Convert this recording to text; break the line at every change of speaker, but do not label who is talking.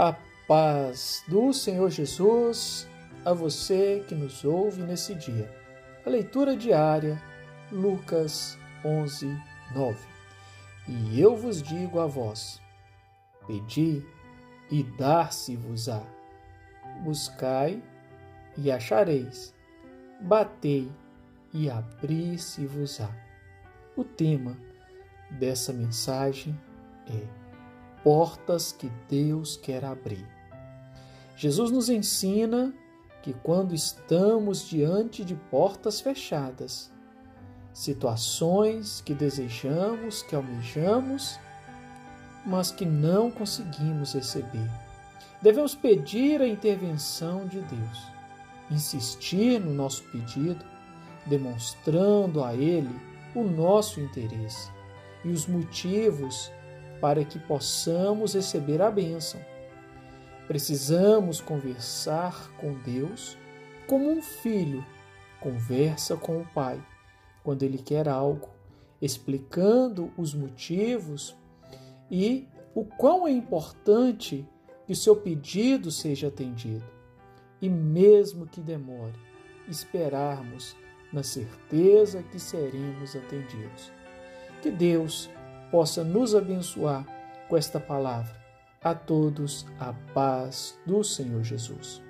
A paz do Senhor Jesus a você que nos ouve nesse dia. A leitura diária, Lucas 11, 9. E eu vos digo a vós: pedi e dar-se-vos-á. Buscai e achareis. Batei e abri-se-vos-á. O tema dessa mensagem é portas que Deus quer abrir. Jesus nos ensina que quando estamos diante de portas fechadas, situações que desejamos, que almejamos, mas que não conseguimos receber, devemos pedir a intervenção de Deus, insistir no nosso pedido, demonstrando a Ele o nosso interesse e os motivos para que possamos receber a bênção. Precisamos conversar com Deus como um filho conversa com o pai quando ele quer algo, explicando os motivos e o quão é importante que o seu pedido seja atendido. E mesmo que demore, esperarmos na certeza que seremos atendidos. Que Deus possa nos abençoar com esta palavra. A todos a paz do Senhor Jesus.